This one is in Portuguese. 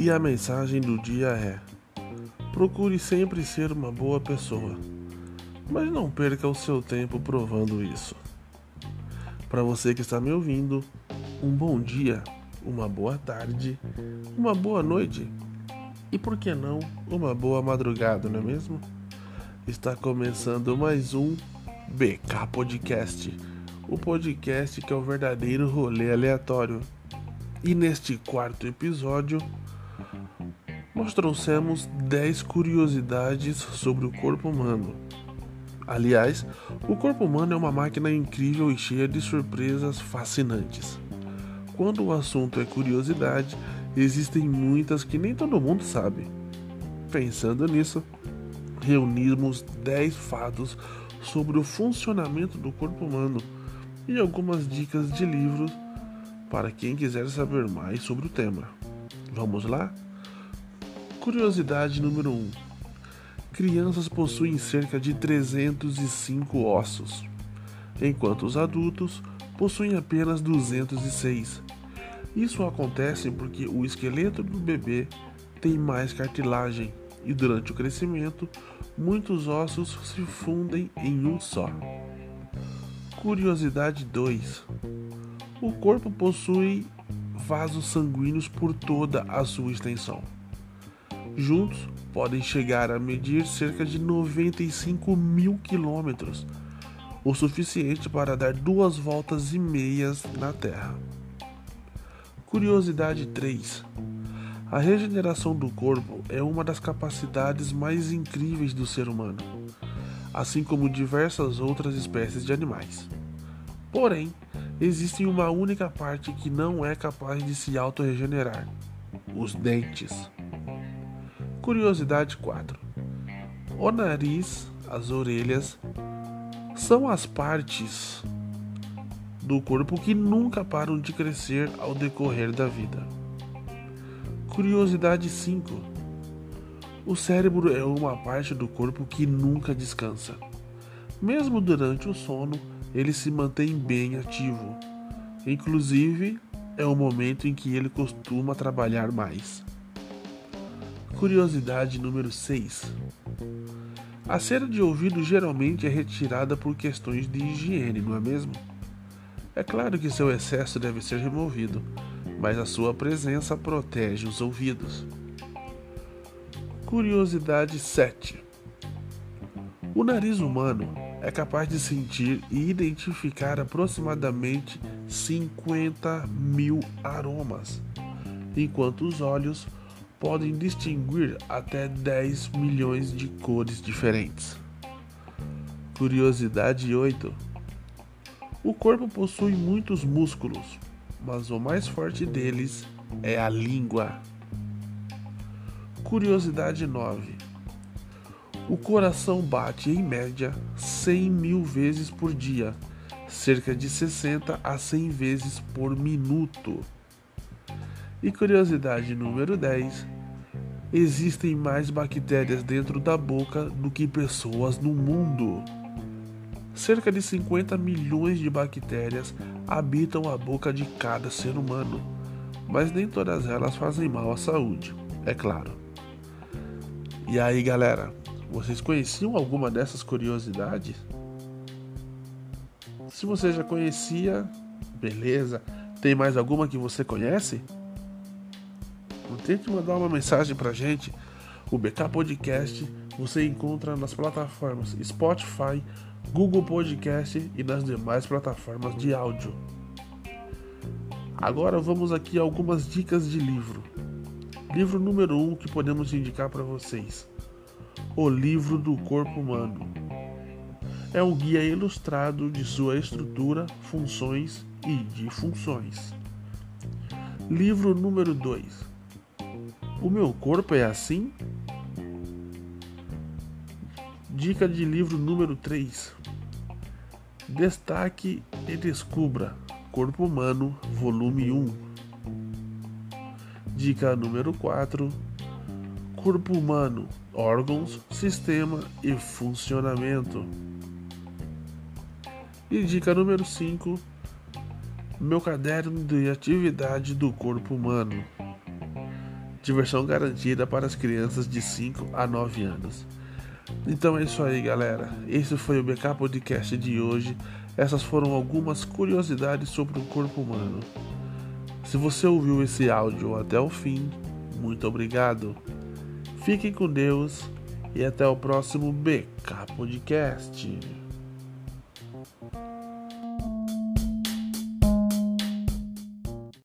E a mensagem do dia é: procure sempre ser uma boa pessoa, mas não perca o seu tempo provando isso. Para você que está me ouvindo, um bom dia, uma boa tarde, uma boa noite e por que não uma boa madrugada, não é mesmo? Está começando mais um BK Podcast, o podcast que é o verdadeiro rolê aleatório. E neste quarto episódio, nós trouxemos 10 curiosidades sobre o corpo humano. Aliás, o corpo humano é uma máquina incrível e cheia de surpresas fascinantes. Quando o assunto é curiosidade, existem muitas que nem todo mundo sabe. Pensando nisso, reunimos 10 fatos sobre o funcionamento do corpo humano e algumas dicas de livros para quem quiser saber mais sobre o tema. Vamos lá? Curiosidade número 1: Crianças possuem cerca de 305 ossos, enquanto os adultos possuem apenas 206. Isso acontece porque o esqueleto do bebê tem mais cartilagem e durante o crescimento muitos ossos se fundem em um só. Curiosidade 2: O corpo possui vasos sanguíneos por toda a sua extensão. Juntos podem chegar a medir cerca de 95 mil quilômetros, o suficiente para dar duas voltas e meias na Terra. Curiosidade 3: A regeneração do corpo é uma das capacidades mais incríveis do ser humano, assim como diversas outras espécies de animais. Porém, existe uma única parte que não é capaz de se autorregenerar: os dentes. Curiosidade 4: O nariz, as orelhas, são as partes do corpo que nunca param de crescer ao decorrer da vida. Curiosidade 5: O cérebro é uma parte do corpo que nunca descansa. Mesmo durante o sono, ele se mantém bem ativo. Inclusive, é o momento em que ele costuma trabalhar mais. Curiosidade número 6. A cera de ouvido geralmente é retirada por questões de higiene, não é mesmo? É claro que seu excesso deve ser removido, mas a sua presença protege os ouvidos. Curiosidade 7. O nariz humano é capaz de sentir e identificar aproximadamente 50 mil aromas, enquanto os olhos podem distinguir até 10 milhões de cores diferentes. Curiosidade 8. O corpo possui muitos músculos, mas o mais forte deles é a língua. Curiosidade 9. O coração bate em média 100 mil vezes por dia, cerca de 60 a 100 vezes por minuto. E curiosidade número 10: existem mais bactérias dentro da boca do que pessoas no mundo. Cerca de 50 milhões de bactérias habitam a boca de cada ser humano, mas nem todas elas fazem mal à saúde, é claro. E aí, galera, vocês conheciam alguma dessas curiosidades? Se você já conhecia, beleza. Tem mais alguma que você conhece? Tente mandar uma mensagem pra gente. O BK Podcast você encontra nas plataformas Spotify, Google Podcast e nas demais plataformas de áudio. Agora vamos aqui a algumas dicas de livro. Livro número 1 um que podemos indicar para vocês: O Livro do Corpo Humano. É um guia ilustrado de sua estrutura, funções e disfunções. Livro número 2: o meu corpo é assim? Dica de livro número 3. Destaque e descubra Corpo Humano, volume 1. Dica número 4. Corpo humano, órgãos, sistema e funcionamento. E dica número 5. Meu caderno de atividade do corpo humano. Diversão garantida para as crianças de 5 a 9 anos. Então é isso aí, galera. Esse foi o BK Podcast de hoje. Essas foram algumas curiosidades sobre o corpo humano. Se você ouviu esse áudio até o fim, muito obrigado. Fiquem com Deus e até o próximo BK Podcast.